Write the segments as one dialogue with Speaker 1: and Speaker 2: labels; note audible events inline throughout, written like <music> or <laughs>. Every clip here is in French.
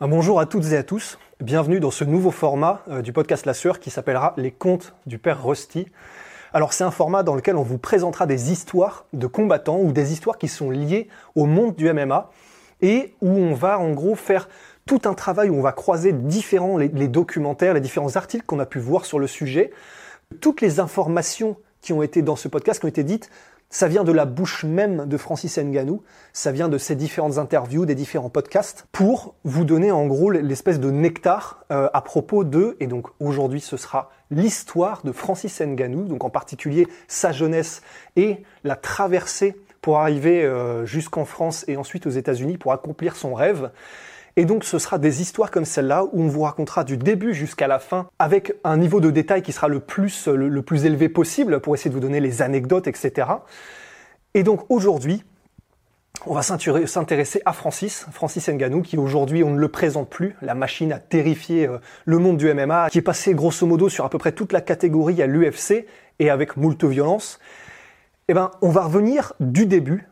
Speaker 1: Bonjour à toutes et à tous. Bienvenue dans ce nouveau format euh, du podcast La Sueur qui s'appellera Les Contes du Père Rusty. Alors c'est un format dans lequel on vous présentera des histoires de combattants ou des histoires qui sont liées au monde du MMA et où on va en gros faire tout un travail où on va croiser différents les, les documentaires, les différents articles qu'on a pu voir sur le sujet, toutes les informations qui ont été dans ce podcast, qui ont été dites, ça vient de la bouche même de Francis Nganou, ça vient de ses différentes interviews, des différents podcasts, pour vous donner en gros l'espèce de nectar euh, à propos de, et donc aujourd'hui ce sera l'histoire de Francis Nganou, donc en particulier sa jeunesse et la traversée pour arriver euh, jusqu'en France et ensuite aux États-Unis pour accomplir son rêve. Et donc ce sera des histoires comme celle-là où on vous racontera du début jusqu'à la fin avec un niveau de détail qui sera le plus, le, plus élevé possible pour essayer de vous donner les anecdotes, etc. Et donc aujourd'hui, on va s'intéresser à Francis, Francis Nganou, qui aujourd'hui on ne le présente plus, la machine à terrifier euh, le monde du MMA, qui est passé grosso modo sur à peu près toute la catégorie à l'UFC et avec moult violence. Eh ben, on va revenir du début,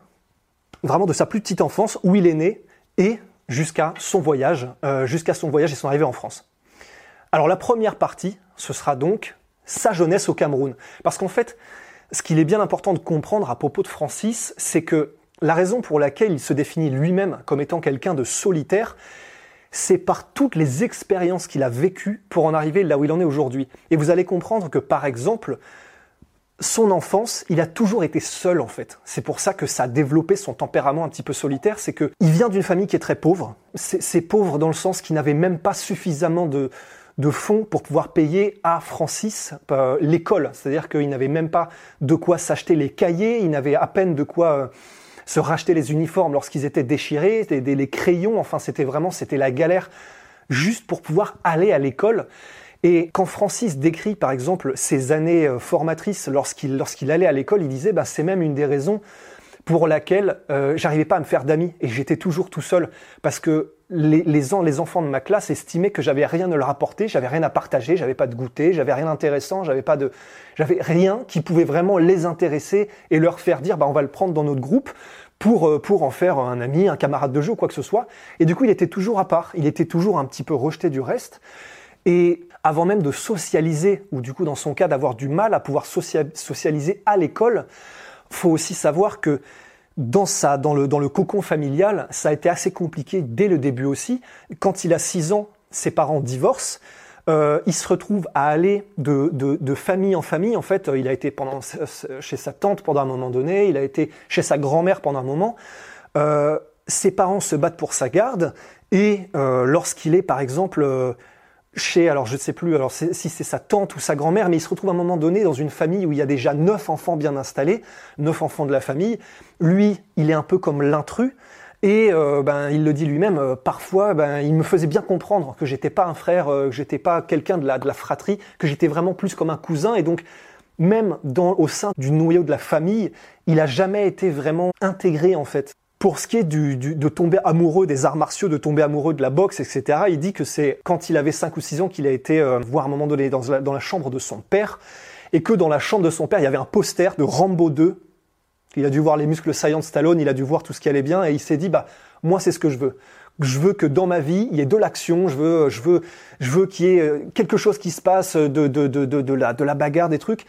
Speaker 1: vraiment de sa plus petite enfance, où il est né, et jusqu'à son voyage, euh, jusqu'à son voyage et son arrivée en France. Alors la première partie, ce sera donc sa jeunesse au Cameroun. Parce qu'en fait, ce qu'il est bien important de comprendre à propos de Francis, c'est que la raison pour laquelle il se définit lui-même comme étant quelqu'un de solitaire, c'est par toutes les expériences qu'il a vécues pour en arriver là où il en est aujourd'hui. Et vous allez comprendre que, par exemple, son enfance, il a toujours été seul en fait. C'est pour ça que ça a développé son tempérament un petit peu solitaire. C'est que il vient d'une famille qui est très pauvre. C'est pauvre dans le sens qu'il n'avait même pas suffisamment de, de fonds pour pouvoir payer à Francis euh, l'école. C'est-à-dire qu'il n'avait même pas de quoi s'acheter les cahiers, il n'avait à peine de quoi euh, se racheter les uniformes lorsqu'ils étaient déchirés, les crayons. Enfin, c'était vraiment, c'était la galère juste pour pouvoir aller à l'école. Et quand Francis décrit par exemple ses années euh, formatrices lorsqu'il lorsqu'il allait à l'école, il disait bah, c'est même une des raisons pour laquelle euh, j'arrivais pas à me faire d'amis et j'étais toujours tout seul parce que les, les, les enfants de ma classe estimaient que j'avais rien à leur apporter, j'avais rien à partager, j'avais pas de goûter, j'avais rien d'intéressant, j'avais pas de, j'avais rien qui pouvait vraiment les intéresser et leur faire dire bah on va le prendre dans notre groupe pour, euh, pour en faire un ami, un camarade de jeu, quoi que ce soit. Et du coup, il était toujours à part, il était toujours un petit peu rejeté du reste. Et avant même de socialiser, ou du coup dans son cas d'avoir du mal à pouvoir socialiser à l'école, faut aussi savoir que dans, sa, dans, le, dans le cocon familial, ça a été assez compliqué dès le début aussi. Quand il a 6 ans, ses parents divorcent. Euh, il se retrouve à aller de, de, de, famille en famille. En fait, il a été pendant, chez sa tante pendant un moment donné, il a été chez sa grand-mère pendant un moment. Euh, ses parents se battent pour sa garde et euh, lorsqu'il est, par exemple, euh, chez, alors je ne sais plus alors si c'est sa tante ou sa grand-mère, mais il se retrouve à un moment donné dans une famille où il y a déjà neuf enfants bien installés, neuf enfants de la famille. Lui, il est un peu comme l'intrus. Et euh, ben, il le dit lui-même, euh, parfois, ben, il me faisait bien comprendre que j'étais pas un frère, euh, que j'étais pas quelqu'un de la, de la fratrie, que j'étais vraiment plus comme un cousin. Et donc, même dans, au sein du noyau de la famille, il a jamais été vraiment intégré en fait. Pour ce qui est du, du, de tomber amoureux des arts martiaux, de tomber amoureux de la boxe, etc., il dit que c'est quand il avait 5 ou 6 ans qu'il a été euh, voir à un moment donné dans la, chambre de son père, et que dans la chambre de son père, il y avait un poster de Rambo 2. Il a dû voir les muscles saillants de Stallone, il a dû voir tout ce qui allait bien, et il s'est dit, bah, moi, c'est ce que je veux. Je veux que dans ma vie, il y ait de l'action, je veux, je veux, je veux qu'il y ait euh, quelque chose qui se passe, de, de, de, de, de, la, de la bagarre, des trucs.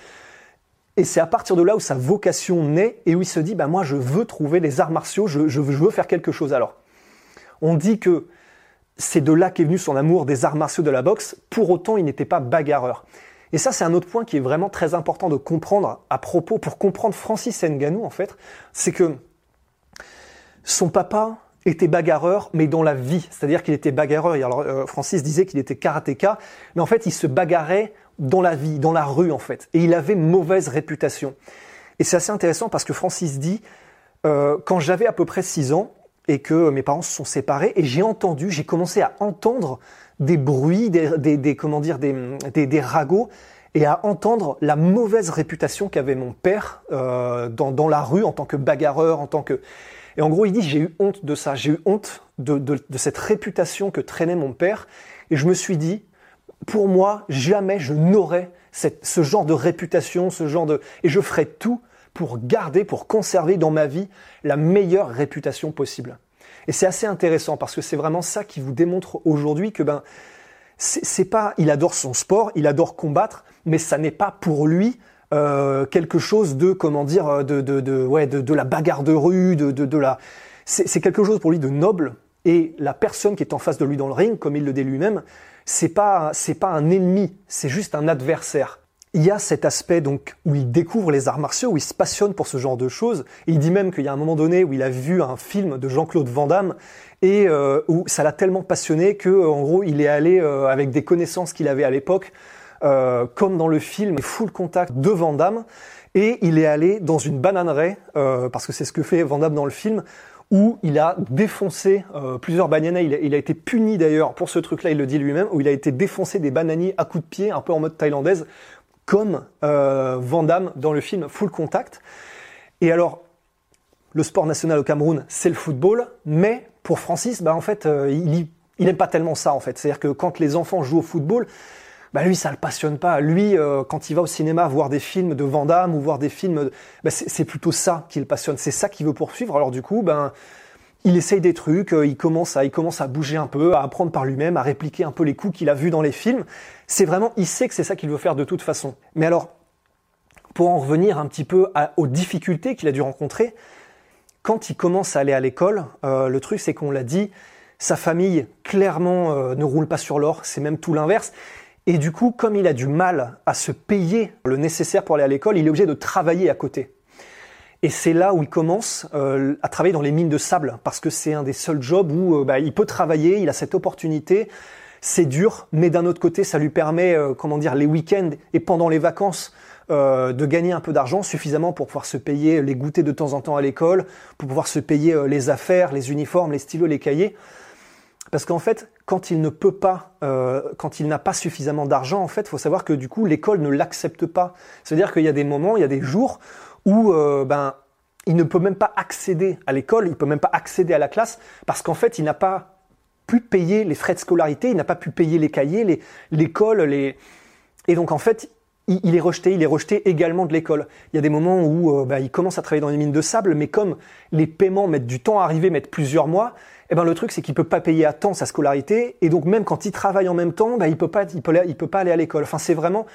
Speaker 1: Et c'est à partir de là où sa vocation naît et où il se dit, bah moi je veux trouver les arts martiaux, je, je, veux, je veux faire quelque chose. Alors, on dit que c'est de là qu'est venu son amour des arts martiaux de la boxe, pour autant il n'était pas bagarreur. Et ça c'est un autre point qui est vraiment très important de comprendre à propos, pour comprendre Francis Nganou en fait, c'est que son papa était bagarreur, mais dans la vie. C'est-à-dire qu'il était bagarreur. Alors, euh, Francis disait qu'il était karatéka, mais en fait, il se bagarrait dans la vie, dans la rue, en fait. Et il avait mauvaise réputation. Et c'est assez intéressant parce que Francis dit, euh, quand j'avais à peu près 6 ans, et que mes parents se sont séparés et j'ai entendu, j'ai commencé à entendre des bruits, des, comment dire, des, ragots et à entendre la mauvaise réputation qu'avait mon père euh, dans, la rue en tant que bagarreur, en tant que... Et en gros, il dit, j'ai eu honte de ça, j'ai eu honte de, cette réputation que traînait mon père, et je me suis dit, pour moi, jamais je n'aurais ce genre de réputation, ce genre de... Et je ferai tout pour garder, pour conserver dans ma vie la meilleure réputation possible. Et c'est assez intéressant parce que c'est vraiment ça qui vous démontre aujourd'hui que ben c'est pas, il adore son sport, il adore combattre, mais ça n'est pas pour lui euh, quelque chose de comment dire de de de ouais de, de la bagarre de rue, de de, de la c'est quelque chose pour lui de noble et la personne qui est en face de lui dans le ring, comme il le dit lui-même, c'est pas c'est pas un ennemi, c'est juste un adversaire il y a cet aspect donc où il découvre les arts martiaux, où il se passionne pour ce genre de choses. il dit même qu'il y a un moment donné où il a vu un film de Jean-Claude Van Damme et euh, où ça l'a tellement passionné que en gros il est allé euh, avec des connaissances qu'il avait à l'époque, euh, comme dans le film Full Contact de Van Damme, et il est allé dans une bananeraie parce que c'est ce que fait Van Damme dans le film où il a défoncé plusieurs bananiers. Il a, il été puni d'ailleurs pour ce truc-là, il le dit lui-même, où il a été défoncé des bananiers à coups de pied, un peu en mode thaïlandaise, comme euh, Van dans le film Full Contact. Et alors, le sport national au Cameroun, c'est le football, mais pour Francis, bah, en fait, euh, il n'aime pas tellement ça, en fait. C'est-à-dire que quand les enfants jouent au football, bah, lui, ça le passionne pas. Lui, euh, quand il va au cinéma voir des films de Van ou voir des films, bah, c'est plutôt ça qui le passionne. C'est ça qu'il veut poursuivre. Alors du coup, ben, il essaye des trucs, euh, il commence à, il commence à bouger un peu, à apprendre par lui-même, à répliquer un peu les coups qu'il a vus dans les films. C'est vraiment, il sait que c'est ça qu'il veut faire de toute façon. Mais alors, pour en revenir un petit peu aux difficultés qu'il a dû rencontrer, quand il commence à aller à l'école, euh, le truc c'est qu'on l'a dit, sa famille clairement euh, ne roule pas sur l'or, c'est même tout l'inverse. Et du coup, comme il a du mal à se payer le nécessaire pour aller à l'école, il est obligé de travailler à côté. Et c'est là où il commence euh, à travailler dans les mines de sable, parce que c'est un des seuls jobs où euh, bah, il peut travailler, il a cette opportunité. C'est dur, mais d'un autre côté, ça lui permet, euh, comment dire, les week-ends et pendant les vacances, de gagner un peu d'argent suffisamment pour pouvoir se payer les goûters de temps en temps à l'école, pour pouvoir se payer les affaires, les uniformes, les stylos, les cahiers. Parce qu'en fait, quand il ne peut pas, quand il n'a pas suffisamment d'argent, en fait, faut savoir que du coup, l'école ne l'accepte pas. C'est-à-dire qu'il y a des moments, il y a des jours où euh, ben, il ne peut même pas accéder à l'école, il peut même pas accéder à la classe, parce qu'en fait, il n'a pas pu payer les frais de scolarité, il n'a pas pu payer les cahiers, l'école, les, et donc en fait, il, est rejeté, il est rejeté également de l'école. Il y a des moments où euh, ben, il commence à travailler dans les mines de sable, mais comme les paiements mettent du temps à arriver, mettent plusieurs mois, eh ben le truc c'est qu'il peut pas payer à temps sa scolarité, et donc même quand il travaille en même temps, ben, il peut pas, il peut, pas aller à l'école. Enfin, c'est vraiment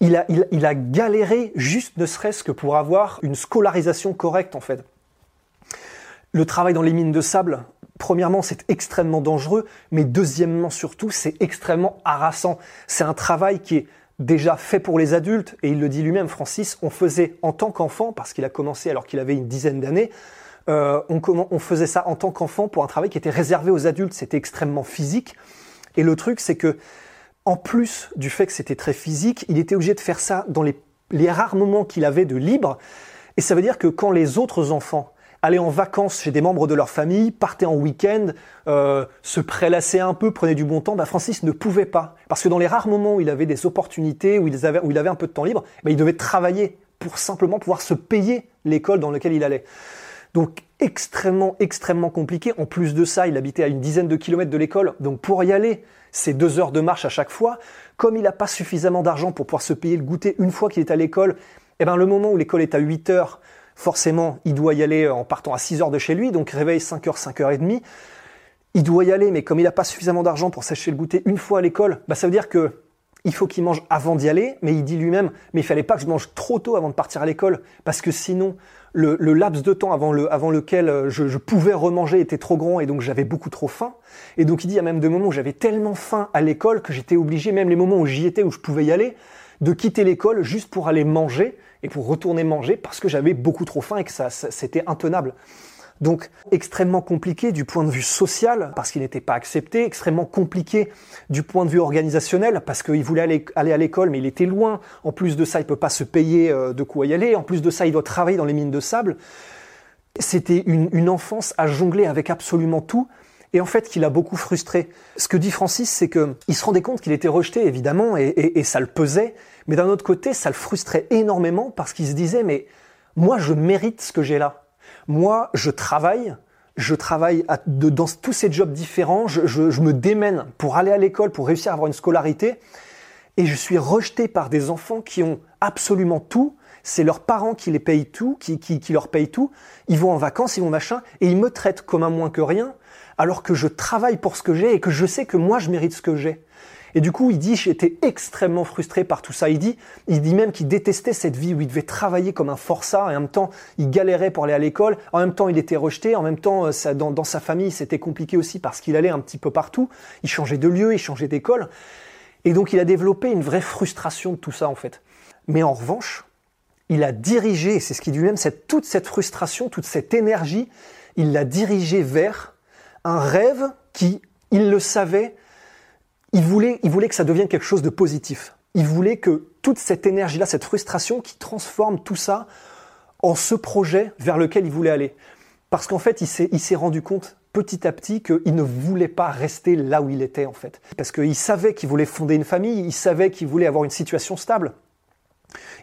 Speaker 1: il a, il, a galéré juste ne serait-ce que pour avoir une scolarisation correcte en fait. Le travail dans les mines de sable, premièrement, c'est extrêmement dangereux, mais deuxièmement surtout, c'est extrêmement harassant. C'est un travail qui est déjà fait pour les adultes, et il le dit lui-même, Francis, on faisait en tant qu'enfant, parce qu'il a commencé alors qu'il avait une dizaine d'années, euh, on, on faisait ça en tant qu'enfant pour un travail qui était réservé aux adultes, c'était extrêmement physique. Et le truc, c'est que en plus du fait que c'était très physique, il était obligé de faire ça dans les, rares moments qu'il avait de libre. Et ça veut dire que quand les autres enfants allaient en vacances chez des membres de leur famille, partaient en week-end, euh, se prélassaient un peu, prenaient du bon temps, bah Francis ne pouvait pas. Parce que dans les rares moments où il avait des opportunités, où il avait, où il avait un peu de temps libre, bah il devait travailler pour simplement pouvoir se payer l'école dans laquelle il allait. Donc extrêmement, extrêmement compliqué. En plus de ça, il habitait à une dizaine de kilomètres de l'école. Donc pour y aller, c'est deux heures de marche à chaque fois. Comme il n'a pas suffisamment d'argent pour pouvoir se payer le goûter une fois qu'il est à l'école, eh ben, le moment où l'école est à 8 heures, forcément, il doit y aller en partant à 6 heures de chez lui, donc réveil 5 heures, 5 heures et demie. Il doit y aller, mais comme il n'a pas suffisamment d'argent pour s'acheter le goûter une fois à l'école, bah, ça veut dire que il faut qu'il mange avant d'y aller, mais il dit lui-même, mais il fallait pas que je mange trop tôt avant de partir à l'école, parce que sinon, le, laps de temps avant, le, avant lequel euh, je, pouvais remanger était trop grand et donc j'avais beaucoup trop faim. Et donc il dit, il y a même des moments où j'avais tellement faim à l'école que j'étais obligé, même les moments où j'y étais, où je pouvais y aller, de quitter l'école juste pour aller manger et pour retourner manger parce que j'avais beaucoup trop faim et que ça c'était intenable. Donc extrêmement compliqué du point de vue social parce qu'il n'était pas accepté, extrêmement compliqué du point de vue organisationnel parce qu'il voulait aller, à l'école mais il était loin. En plus de ça, il peut pas se payer euh, de quoi y aller. En plus de ça, il doit travailler dans les mines de sable. C'était une, une enfance à jongler avec absolument tout et en fait qu'il a beaucoup frustré. Ce que dit Francis, c'est qu'il se rendait compte qu'il était rejeté, évidemment, et, et, et ça le pesait, mais d'un autre côté, ça le frustrait énormément parce qu'il se disait, mais moi, je mérite ce que j'ai là. Moi, je travaille, je travaille dans tous ces jobs différents, je, me démène pour aller à l'école, pour réussir à avoir une scolarité, et je suis rejeté par des enfants qui ont absolument tout, c'est leurs parents qui les payent tout, qui, qui, qui, leur payent tout. Ils vont en vacances, ils vont machin, et ils me traitent comme un moins que rien alors que je travaille pour ce que j'ai et que je sais que moi je mérite ce que j'ai. Et du coup, il dit, j'étais extrêmement frustré par tout ça. Il dit, il dit même qu'il détestait cette vie où il devait travailler comme un forçat et en même temps, il galérait pour aller à l'école. En même temps, il était rejeté. En même temps, euh, dans, sa famille, c'était compliqué aussi parce qu'il allait un petit peu partout. Il changeait de lieu, il changeait d'école. Et donc, il a développé une vraie frustration de tout ça, en fait. Mais en revanche, il a dirigé, c'est ce qu'il dit lui-même, cette, toute cette frustration, toute cette énergie, il l'a dirigée vers un rêve qui, il le savait, il voulait, il voulait que ça devienne quelque chose de positif. Il voulait que toute cette énergie-là, cette frustration qui transforme tout ça en ce projet vers lequel il voulait aller. Parce qu'en fait, il s'est, rendu compte petit à petit qu'il ne voulait pas rester là où il était en fait. Parce qu'il savait qu'il voulait fonder une famille, il savait qu'il voulait avoir une situation stable.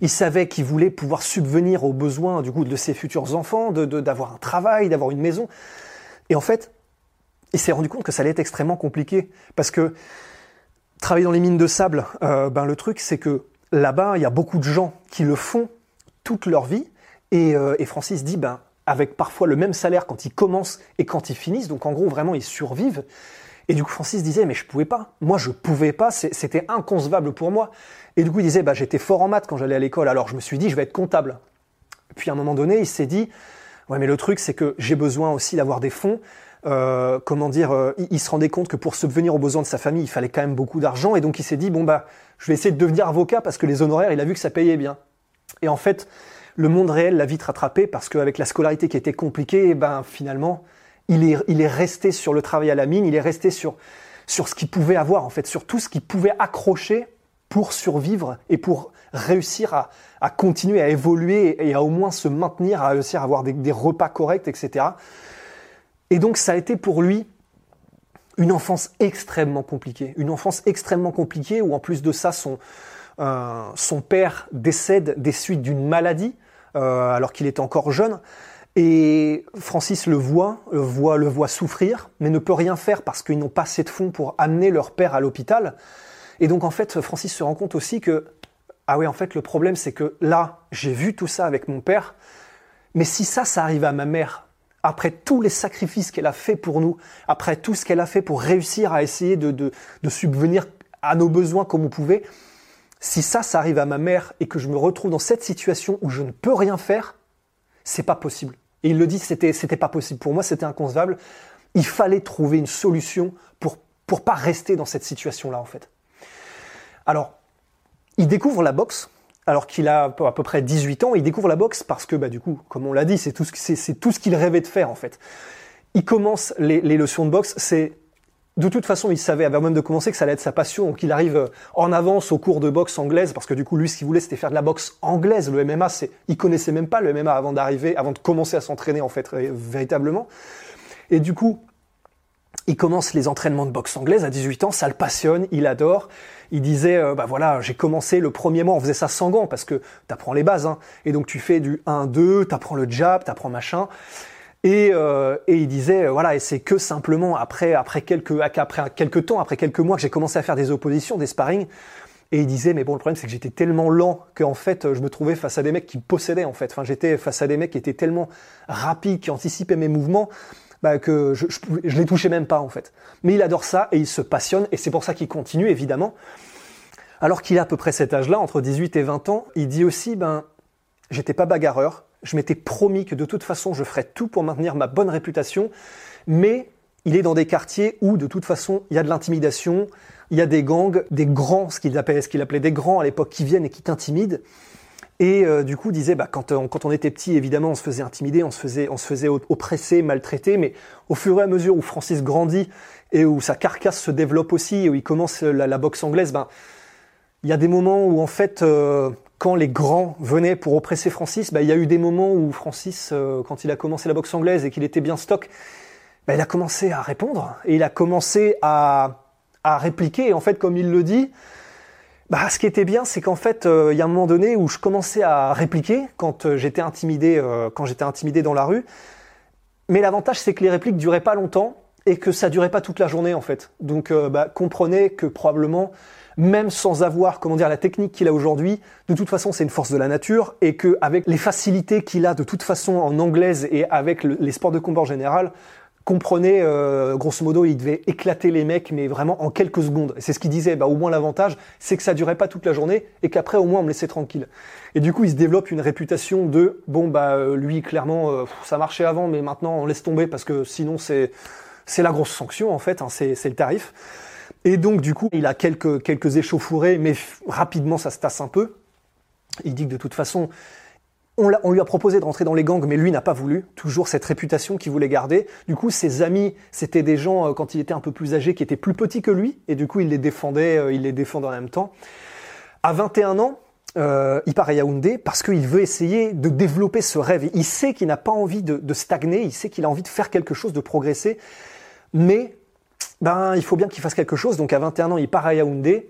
Speaker 1: Il savait qu'il voulait pouvoir subvenir aux besoins du coup de ses futurs enfants, de, d'avoir un travail, d'avoir une maison. Et en fait, il s'est rendu compte que ça allait être extrêmement compliqué parce que travailler dans les mines de sable, euh, ben le truc c'est que là-bas il y a beaucoup de gens qui le font toute leur vie et, euh, et, Francis dit ben avec parfois le même salaire quand ils commencent et quand ils finissent, donc en gros vraiment ils survivent. Et du coup Francis disait mais je pouvais pas, moi je pouvais pas, c'était inconcevable pour moi. Et du coup il disait bah j'étais fort en maths quand j'allais à l'école, alors je me suis dit je vais être comptable. Puis à un moment donné il s'est dit ouais mais le truc c'est que j'ai besoin aussi d'avoir des fonds. Euh, comment dire, euh, il, se rendait compte que pour subvenir aux besoins de sa famille, il fallait quand même beaucoup d'argent, et donc il s'est dit bon bah, je vais essayer de devenir avocat parce que les honoraires, il a vu que ça payait bien. Et en fait, le monde réel l'a vite rattrapé parce qu'avec la scolarité qui était compliquée, et ben finalement, il est, il est resté sur le travail à la mine, il est resté sur sur ce qu'il pouvait avoir en fait, sur tout ce qu'il pouvait accrocher pour survivre et pour réussir à, à, continuer à évoluer et à au moins se maintenir, à réussir à avoir des repas corrects, etc. Et donc ça a été pour lui une enfance extrêmement compliquée. Une enfance extrêmement compliquée où en plus de ça, son, euh, père décède des suites d'une maladie euh, alors qu'il était encore jeune. Et Francis le voit, le voit, le voit souffrir, mais ne peut rien faire parce qu'ils n'ont pas assez de fonds pour amener leur père à l'hôpital. Et donc en fait, Francis se rend compte aussi que, ah oui, en fait, le problème c'est que là, j'ai vu tout ça avec mon père, mais si ça, ça arrive à ma mère, après tous les sacrifices qu'elle a fait pour nous, après tout ce qu'elle a fait pour réussir à essayer de, subvenir à nos besoins comme on pouvait, si ça, ça arrive à ma mère et que je me retrouve dans cette situation où je ne peux rien faire, c'est pas possible. Et il le dit, c'était, c'était pas possible. Pour moi, c'était inconcevable. Il fallait trouver une solution pour, pour pas rester dans cette situation-là, en fait. Alors, il découvre la boxe alors qu'il a à peu près 18 ans, il découvre la boxe parce que, bah, du coup, comme on l'a dit, c'est tout ce, tout ce qu'il rêvait de faire, en fait. Il commence les, leçons de boxe, c'est, de toute façon, il savait, avant même de commencer, que ça allait être sa passion, donc il arrive en avance au cours de boxe anglaise, parce que du coup, lui, ce qu'il voulait, c'était faire de la boxe anglaise. Le MMA, c'est, il connaissait même pas le MMA avant d'arriver, avant de commencer à s'entraîner, en fait, véritablement. Et du coup, il commence les entraînements de boxe anglaise à 18 ans, ça le passionne, il adore. Il disait, euh, bah voilà, j'ai commencé le premier mois, on faisait ça sans gants parce que t'apprends les bases, hein. Et donc tu fais du 1-2, t'apprends le jab, t'apprends machin. Et, euh, et il disait, euh, voilà, et c'est que simplement après, après quelques, après quelques temps, après quelques mois que j'ai commencé à faire des oppositions, des sparring. Et il disait, mais bon, le problème c'est que j'étais tellement lent qu'en fait, je me trouvais face à des mecs qui me possédaient en fait. Enfin, j'étais face à des mecs qui étaient tellement rapides, qui anticipaient mes mouvements bah, que je, je, je les touchais même pas en fait. Mais il adore ça et il se passionne et c'est pour ça qu'il continue évidemment. Alors qu'il a à peu près cet âge-là, entre 18 et 20 ans, il dit aussi, ben, j'étais pas bagarreur, je m'étais promis que de toute façon je ferais tout pour maintenir ma bonne réputation, mais il est dans des quartiers où de toute façon il y a de l'intimidation, il y a des gangs, des grands, ce qu'il appelait, qu'il appelait des grands à l'époque, qui viennent et qui t'intimident. Et euh, du coup, disait, bah, quand, on, quand on était petit, évidemment, on se faisait intimider, on se faisait, on se faisait oppresser, maltraiter, mais au fur et à mesure où Francis grandit et où sa carcasse se développe aussi, et où il commence la, la boxe anglaise, ben, il y a des moments où en fait, euh, quand les grands venaient pour oppresser Francis, bah, il y a eu des moments où Francis, euh, quand il a commencé la boxe anglaise et qu'il était bien stock, bah, il a commencé à répondre et il a commencé à, à répliquer. Et en fait, comme il le dit, bah, ce qui était bien, c'est qu'en fait, euh, il y a un moment donné où je commençais à répliquer quand euh, j'étais intimidé, quand j'étais intimidé dans la rue. Mais l'avantage, c'est que les répliques duraient pas longtemps et que ça durait pas toute la journée en fait. Donc, bah, comprenez que probablement même sans avoir, comment dire, la technique qu'il a aujourd'hui, de toute façon, c'est une force de la nature et qu'avec les facilités qu'il a de toute façon en anglaise et avec les sports de combat en général, comprenez, euh, grosso modo, il devait éclater les mecs, mais vraiment en quelques secondes. C'est ce qu'il disait. Bah, au moins l'avantage, c'est que ça durait pas toute la journée et qu'après, au moins, on me laissait tranquille. Et du coup, il se développe une réputation de bon, bah, euh, lui, clairement, euh, ça marchait avant, mais maintenant, on laisse tomber parce que sinon, c'est c'est la grosse sanction en fait, hein, c'est le tarif. Et donc, du coup, il a quelques, quelques échauffourées, mais rapidement, ça se tasse un peu. Il dit que de toute façon, on, on lui a proposé de rentrer dans les gangs, mais lui n'a pas voulu. Toujours cette réputation qu'il voulait garder. Du coup, ses amis, c'était des gens, euh, quand il était un peu plus âgé, qui étaient plus petits que lui. Et du coup, il les défendait, euh, il les défendait en même temps. À 21 ans, euh, il part à Yaoundé parce qu'il veut essayer de développer ce rêve. Il sait qu'il n'a pas envie de, de stagner, il sait qu'il a envie de faire quelque chose, de progresser. Mais ben, il faut bien qu'il fasse quelque chose. Donc à 21 ans, il part à Yaoundé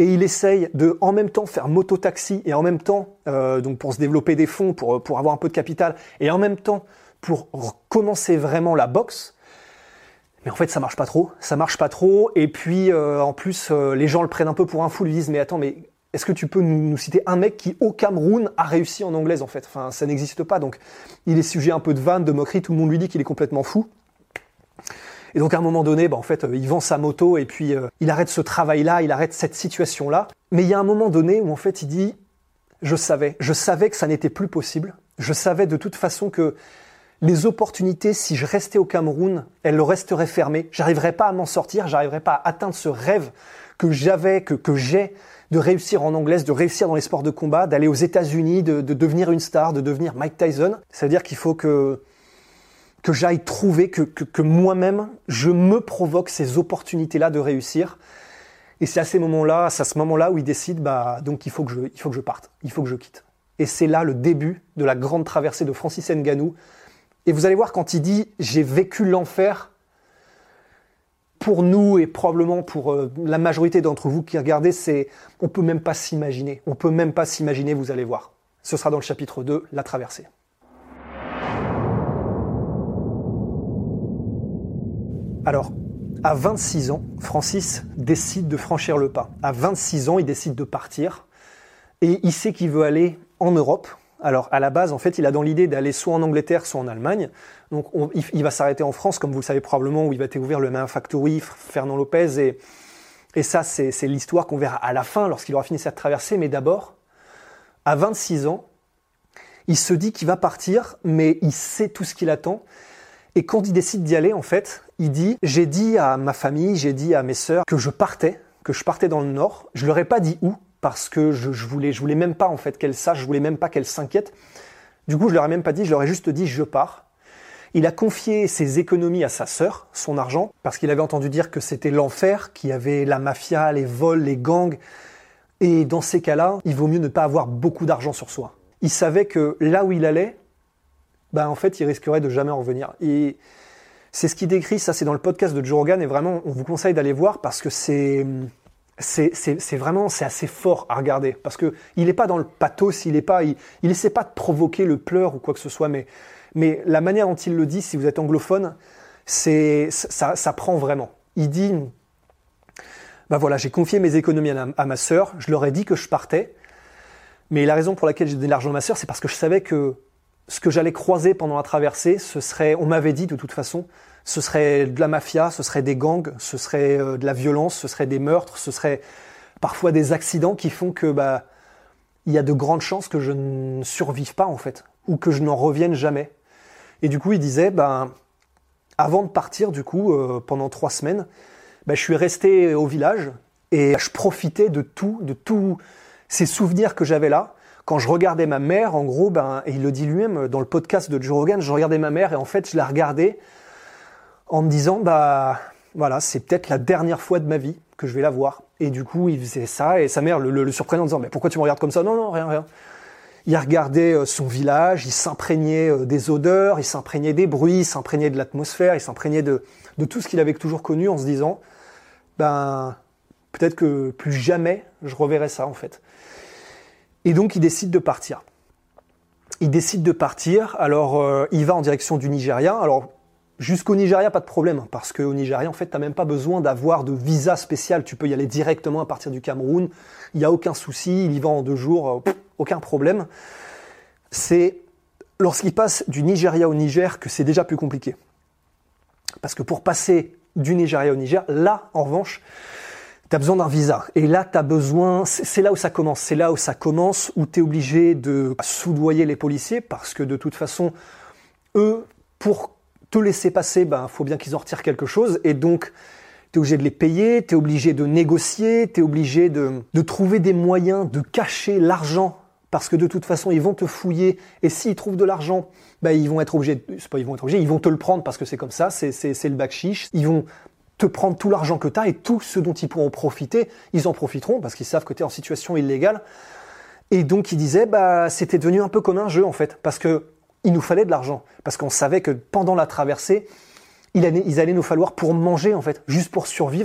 Speaker 1: et il essaye de en même temps faire moto-taxi et en même temps, euh, donc pour se développer des fonds, pour, avoir un peu de capital, et en même temps pour commencer vraiment la boxe. Mais en fait, ça marche pas trop. Ça marche pas trop. Et puis, euh, en plus, euh, les gens le prennent un peu pour un fou. Lui disent, mais attends, mais est-ce que tu peux nous, nous, citer un mec qui, au Cameroun, a réussi en anglaise, en fait? Enfin, ça n'existe pas. Donc, il est sujet un peu de vanne, de moquerie. Tout le monde lui dit qu'il est complètement fou. Et donc à un moment donné, bah, en fait, euh, il vend sa moto et puis euh, il arrête ce travail-là, il arrête cette situation-là. Mais il y a un moment donné où en fait il dit, je savais, je savais que ça n'était plus possible. Je savais de toute façon que les opportunités, si je restais au Cameroun, elles resteraient fermées. J'arriverais pas à m'en sortir, j'arriverais pas à atteindre ce rêve que j'avais, que, que j'ai de réussir en anglaise, de réussir dans les sports de combat, d'aller aux États-Unis, de, de, devenir une star, de devenir Mike Tyson. C'est-à-dire qu'il faut que que j'aille trouver, que, que, moi-même, je me provoque ces opportunités-là de réussir. Et c'est à ces moments-là, à ce moment-là où il décide, bah, donc il faut que je, il faut que je parte, il faut que je quitte. Et c'est là le début de la grande traversée de Francis Nganou. Et vous allez voir quand il dit, j'ai vécu l'enfer, pour nous et probablement pour euh, la majorité d'entre vous qui regardez, c'est, on peut même pas s'imaginer. On peut même pas s'imaginer, vous allez voir. Ce sera dans le chapitre 2, la traversée. Alors, à 26 ans, Francis décide de franchir le pas. À 26 ans, il décide de partir et il sait qu'il veut aller en Europe. Alors, à la base, en fait, il a dans l'idée d'aller soit en Angleterre, soit en Allemagne. Donc, il, va s'arrêter en France, comme vous le savez probablement, où il va découvrir le même Factory, Fernand Lopez. Et, ça, c'est l'histoire qu'on verra à la fin, lorsqu'il aura fini cette traversée. Mais d'abord, à 26 ans, il se dit qu'il va partir, mais il sait tout ce qu'il attend. Et quand il décide d'y aller, en fait, il dit J'ai dit à ma famille, j'ai dit à mes sœurs que je partais, que je partais dans le Nord. Je leur ai pas dit où, parce que je, je voulais, je voulais même pas en fait qu'elles sachent, je voulais même pas qu'elles s'inquiètent. Du coup, je leur ai même pas dit, je leur ai juste dit Je pars. Il a confié ses économies à sa sœur, son argent, parce qu'il avait entendu dire que c'était l'enfer, qu'il y avait la mafia, les vols, les gangs. Et dans ces cas-là, il vaut mieux ne pas avoir beaucoup d'argent sur soi. Il savait que là où il allait, bah en fait, il risquerait de jamais en revenir. Et c'est ce qu'il décrit, ça c'est dans le podcast de Joe Rogan, et vraiment, on vous conseille d'aller voir parce que c'est c'est vraiment c'est assez fort à regarder parce que il n'est pas dans le pathos, il est pas il, il essaie pas de provoquer le pleur ou quoi que ce soit, mais mais la manière dont il le dit, si vous êtes anglophone, c'est ça, ça prend vraiment. Il dit bah voilà, j'ai confié mes économies à, à ma sœur, je leur ai dit que je partais, mais la raison pour laquelle j'ai donné l'argent à ma sœur, c'est parce que je savais que ce que j'allais croiser pendant la traversée, ce serait, on m'avait dit de toute façon, ce serait de la mafia, ce serait des gangs, ce serait euh, de la violence, ce serait des meurtres, ce serait parfois des accidents qui font que bah il y a de grandes chances que je ne survive pas en fait, ou que je n'en revienne jamais. Et du coup, il disait, ben avant de partir, du coup, euh, pendant trois semaines, ben, je suis resté au village et je profitais de tout, de tous ces souvenirs que j'avais là quand je regardais ma mère, en gros, ben, et il le dit lui-même dans le podcast de Joe Rogan, je regardais ma mère et en fait, je la regardais en me disant, bah, Voilà, c'est peut-être la dernière fois de ma vie que je vais la voir. Et du coup, il faisait ça, et sa mère le, le, surprenait en disant, mais pourquoi tu me regardes comme ça? Non, non, rien, rien. Il regardait euh, son village, il s'imprégnait euh, des odeurs, il s'imprégnait des bruits, il s'imprégnait de l'atmosphère, il s'imprégnait de, de tout ce qu'il avait toujours connu en se disant, ben, peut-être que plus jamais je reverrai ça, en fait. Et donc, il décide de partir. Il décide de partir, alors euh, il va en direction du Nigeria. Alors, Jusqu'au Nigeria, pas de problème, parce qu'au Nigeria, en fait, tu même pas besoin d'avoir de visa spécial. Tu peux y aller directement à partir du Cameroun. Il n'y a aucun souci, il y va en deux jours, euh, aucun problème. C'est lorsqu'il passe du Nigeria au Niger que c'est déjà plus compliqué. Parce que pour passer du Nigeria au Niger, là, en revanche, tu besoin d'un visa. Et là, tu as besoin, c'est là où ça commence. C'est là où ça commence, où tu es obligé de soudoyer les policiers, parce que de toute façon, eux, pour te laisser passer, ben faut bien qu'ils en retirent quelque chose. Et donc, tu es obligé de les payer, tu es obligé de négocier, tu es obligé de, de trouver des moyens de cacher l'argent. Parce que de toute façon, ils vont te fouiller. Et s'ils trouvent de l'argent, ben, ils vont être obligés, c'est pas ils vont être obligés, ils vont te le prendre parce que c'est comme ça, c'est, c'est, c'est le bac chiche. Ils vont te prendre tout l'argent que tu as et tout ce dont ils pourront profiter, ils en profiteront parce qu'ils savent que tu es en situation illégale. Et donc, ils disaient, bah, c'était devenu un peu comme un jeu, en fait. Parce que il nous fallait de l'argent. Parce qu'on savait que pendant la traversée, il allait, ils allaient nous falloir pour manger, en fait, juste pour survivre.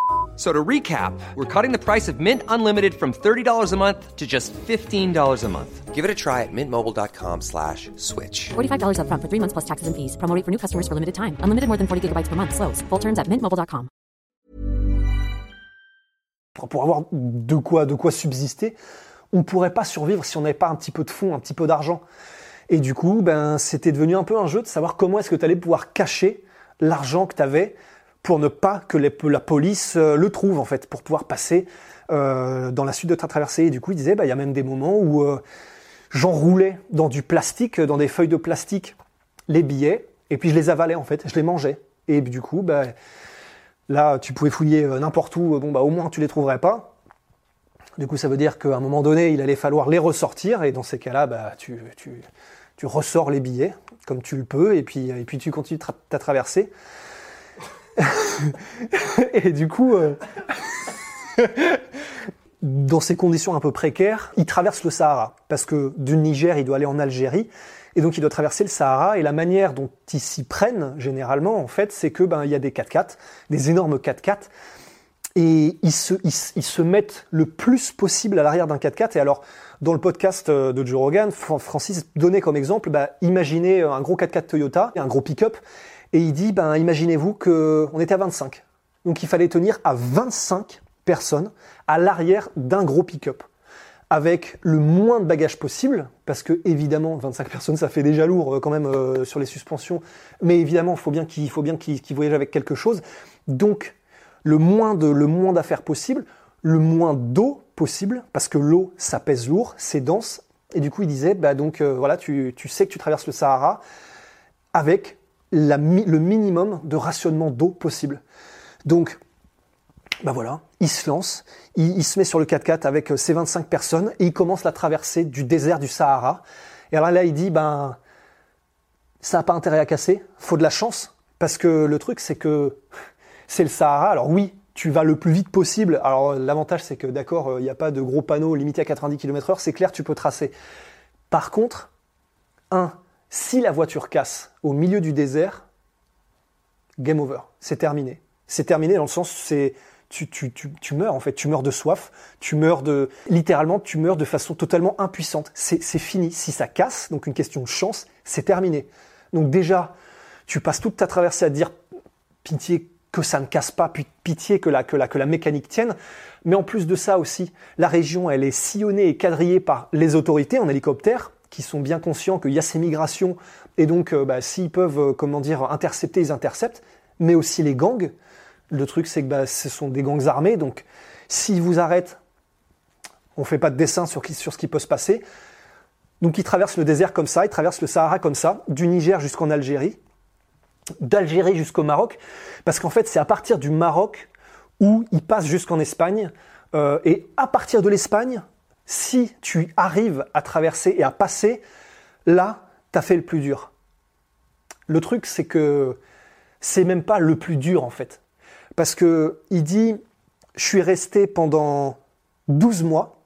Speaker 2: So to recap, we're cutting the price of Mint Unlimited from $30 a month to just $15 a month. Give it a try at mintmobile.com slash switch.
Speaker 3: $45 up front for three months plus taxes and fees. Promo for new customers for limited time. Unlimited more than 40 gigabytes per month. Slows. Full terms at mintmobile.com.
Speaker 1: Pour avoir de quoi, de quoi subsister, on ne pourrait pas survivre si on n'avait pas un petit peu de fonds, un petit peu d'argent. Et du coup, ben, c'était devenu un peu un jeu de savoir comment est-ce que tu allais pouvoir cacher l'argent que tu avais pour ne pas que la police euh, le trouve en fait, pour pouvoir passer euh, dans la suite de ta traversée. Et du coup, il disait, bah, il y a même des moments où euh, j'enroulais dans du plastique, dans des feuilles de plastique, les billets, et puis je les avalais en fait, je les mangeais. Et du coup, bah, là, tu pouvais fouiller n'importe où, bon, bah, au moins tu les trouverais pas. Du coup, ça veut dire qu'à un moment donné, il allait falloir les ressortir, et dans ces cas-là, tu ressors les billets comme tu le peux, et puis, et puis tu continues ta traversée. <laughs> et du coup, euh, dans ces conditions un peu précaires, il traverse le Sahara. Parce que du Niger, il doit aller en Algérie. Et donc, il doit traverser le Sahara. Et la manière dont ils s'y prennent, généralement, en fait, c'est que ben, y a des 4x4, des énormes 4x4. Et ils se, ils, se mettent le plus possible à l'arrière d'un 4x4. Et alors, dans le podcast euh, de Joe Rogan, Francis donnait comme exemple, bah, imaginez un gros 4x4 Toyota, un gros pick-up, et il dit, ben, imaginez-vous qu'on était à 25. Donc il fallait tenir à 25 personnes à l'arrière d'un gros pick-up avec le moins de bagages possible, parce que évidemment 25 personnes ça fait déjà lourd euh, quand même euh, sur les suspensions, mais évidemment il faut bien qu'il faut bien qu'il voyage avec quelque chose. Donc le moins de le moins d'affaires possible, le moins d'eau possible, parce que l'eau ça pèse lourd, c'est dense, et du coup il disait bah donc euh, voilà tu, tu sais que tu traverses le Sahara avec le minimum de rationnement d'eau possible. Donc, ben voilà, il se lance, il, se met sur le 4x4 avec euh, ses 25 personnes et il commence la traversée du désert du Sahara. Et alors là, il dit, ben, ça n'a pas intérêt à casser, faut de la chance, parce que le truc, c'est que <laughs> c'est le Sahara. Alors oui, tu vas le plus vite possible. Alors l'avantage, c'est que d'accord, euh, il n'y a pas de gros panneaux limités à 90 km/h, c'est clair, tu peux tracer. Par contre, un, si la voiture casse au milieu du désert, game over, c'est terminé. C'est terminé dans le sens, c'est tu, tu, tu, tu, meurs en fait, tu meurs de soif, tu meurs de littéralement, tu meurs de façon totalement impuissante. C'est fini. Si ça casse, donc une question de chance, c'est terminé. Donc déjà, tu passes toute ta traversée à dire pitié que ça ne casse pas, pitié que la, que la, que la mécanique tienne. Mais en plus de ça aussi, la région, elle est sillonnée et quadrillée par les autorités en hélicoptère, qui sont bien conscients qu'il y a ces migrations et donc euh, bah, s'ils peuvent euh, comment dire intercepter, ils interceptent, mais aussi les gangs. Le truc c'est que bah, ce sont des gangs armés, donc s'ils vous arrêtent, on fait pas de dessin sur, sur ce qui peut se passer. Donc ils traversent le désert comme ça, ils traversent le Sahara comme ça, du Niger jusqu'en Algérie. d'Algérie jusqu'au Maroc, parce qu'en fait c'est à partir du Maroc où ils passent jusqu'en Espagne, euh, et à partir de l'Espagne, si tu arrives à traverser et à passer, là, tu as fait le plus dur. Le truc, c'est que c'est même pas le plus dur en fait. Parce que il dit je suis resté pendant 12 mois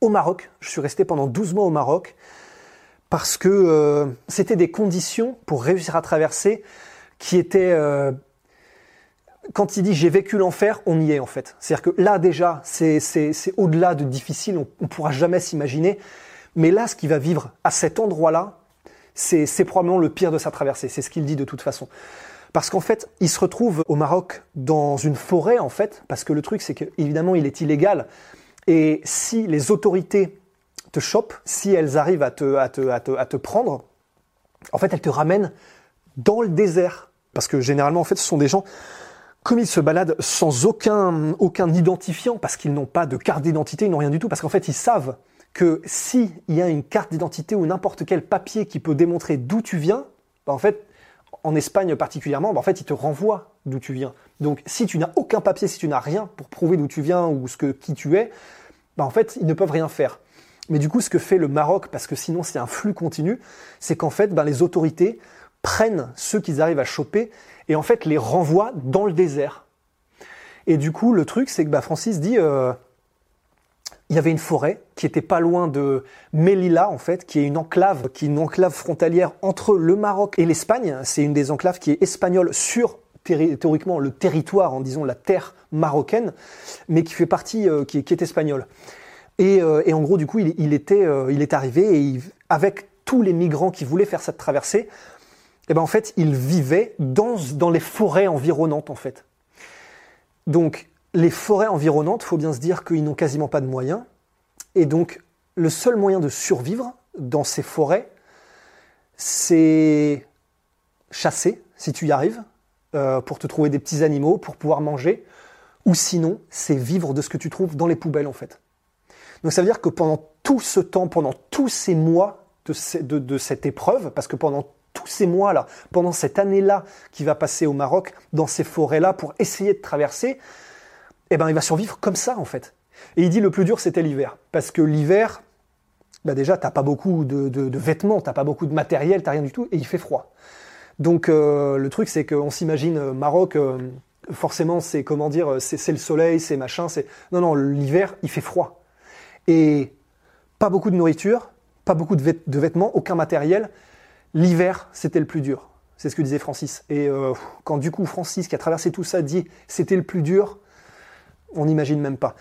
Speaker 1: au Maroc. Je suis resté pendant 12 mois au Maroc parce que euh, c'était des conditions pour réussir à traverser qui étaient euh, quand il dit j'ai vécu l'enfer, on y est en fait. C'est-à-dire que là déjà, c'est au-delà de difficile, on ne pourra jamais s'imaginer. Mais là, ce qu'il va vivre à cet endroit-là, c'est probablement le pire de sa traversée. C'est ce qu'il dit de toute façon. Parce qu'en fait, il se retrouve au Maroc dans une forêt, en fait, parce que le truc, c'est qu'évidemment, il est illégal. Et si les autorités te chopent, si elles arrivent à te, à te, à te, à te prendre, en fait, elles te ramènent dans le désert. Parce que généralement, en fait, ce sont des gens comme ils se baladent sans aucun, identifiant, parce qu'ils n'ont pas de carte d'identité, ils n'ont rien du tout, parce qu'en fait ils savent que s'il y a une carte d'identité ou n'importe quel papier qui peut démontrer d'où tu viens, bah, en fait, en Espagne particulièrement, bah, en fait, ils te renvoient d'où tu viens. Donc si tu n'as aucun papier, si tu n'as rien pour prouver d'où tu viens ou qui tu es, bah, en fait, ils ne peuvent rien faire. Mais du coup, ce que fait le Maroc, parce que sinon c'est un flux continu, c'est qu'en fait, bah, les autorités prennent ceux qu'ils arrivent à choper et en fait les renvoient dans le désert. Et du coup, le truc, c'est que bah, Francis dit, euh, il y avait une forêt qui était pas loin de Melilla, en fait, qui est une enclave, qui est une enclave frontalière entre le Maroc et l'Espagne. C'est une des enclaves qui est espagnole sur théoriquement le territoire, en disant la terre marocaine, mais qui fait partie, euh, qui, est, espagnole. Euh, et, en gros, du coup, il, était, il est arrivé et avec tous les migrants qui voulaient faire cette traversée, eh ben en fait, ils vivaient dans, dans les forêts environnantes, en fait. Donc, les forêts environnantes, faut bien se dire qu'ils n'ont quasiment pas de moyens. Et donc, le seul moyen de survivre dans ces forêts, c'est chasser, si tu y arrives, euh, pour te trouver des petits animaux, pour pouvoir manger. Ou sinon, c'est vivre de ce que tu trouves dans les poubelles, en fait. Donc, ça veut dire que pendant tout ce temps, pendant tous ces mois de, de cette épreuve, parce que pendant tous ces mois-là, pendant cette année-là qui va passer au Maroc, dans ces forêts-là, pour essayer de traverser, eh ben, il va survivre comme ça, en fait. Et il dit le plus dur, c'était l'hiver. Parce que l'hiver, bah déjà, t'as pas beaucoup de, de, de vêtements, t'as pas beaucoup de matériel, t'as rien du tout, et il fait froid. Donc, euh, le truc, c'est qu'on s'imagine euh, Maroc, euh, forcément, c'est comment dire, c'est le soleil, c'est machin, c'est. Non, non, l'hiver, il fait froid. Et pas beaucoup de nourriture, pas beaucoup de, de vêtements, aucun matériel. L'hiver, c'était le plus dur. C'est ce que disait Francis. Et euh, quand du coup Francis, qui a traversé tout ça, dit c'était le plus dur, on n'imagine même pas.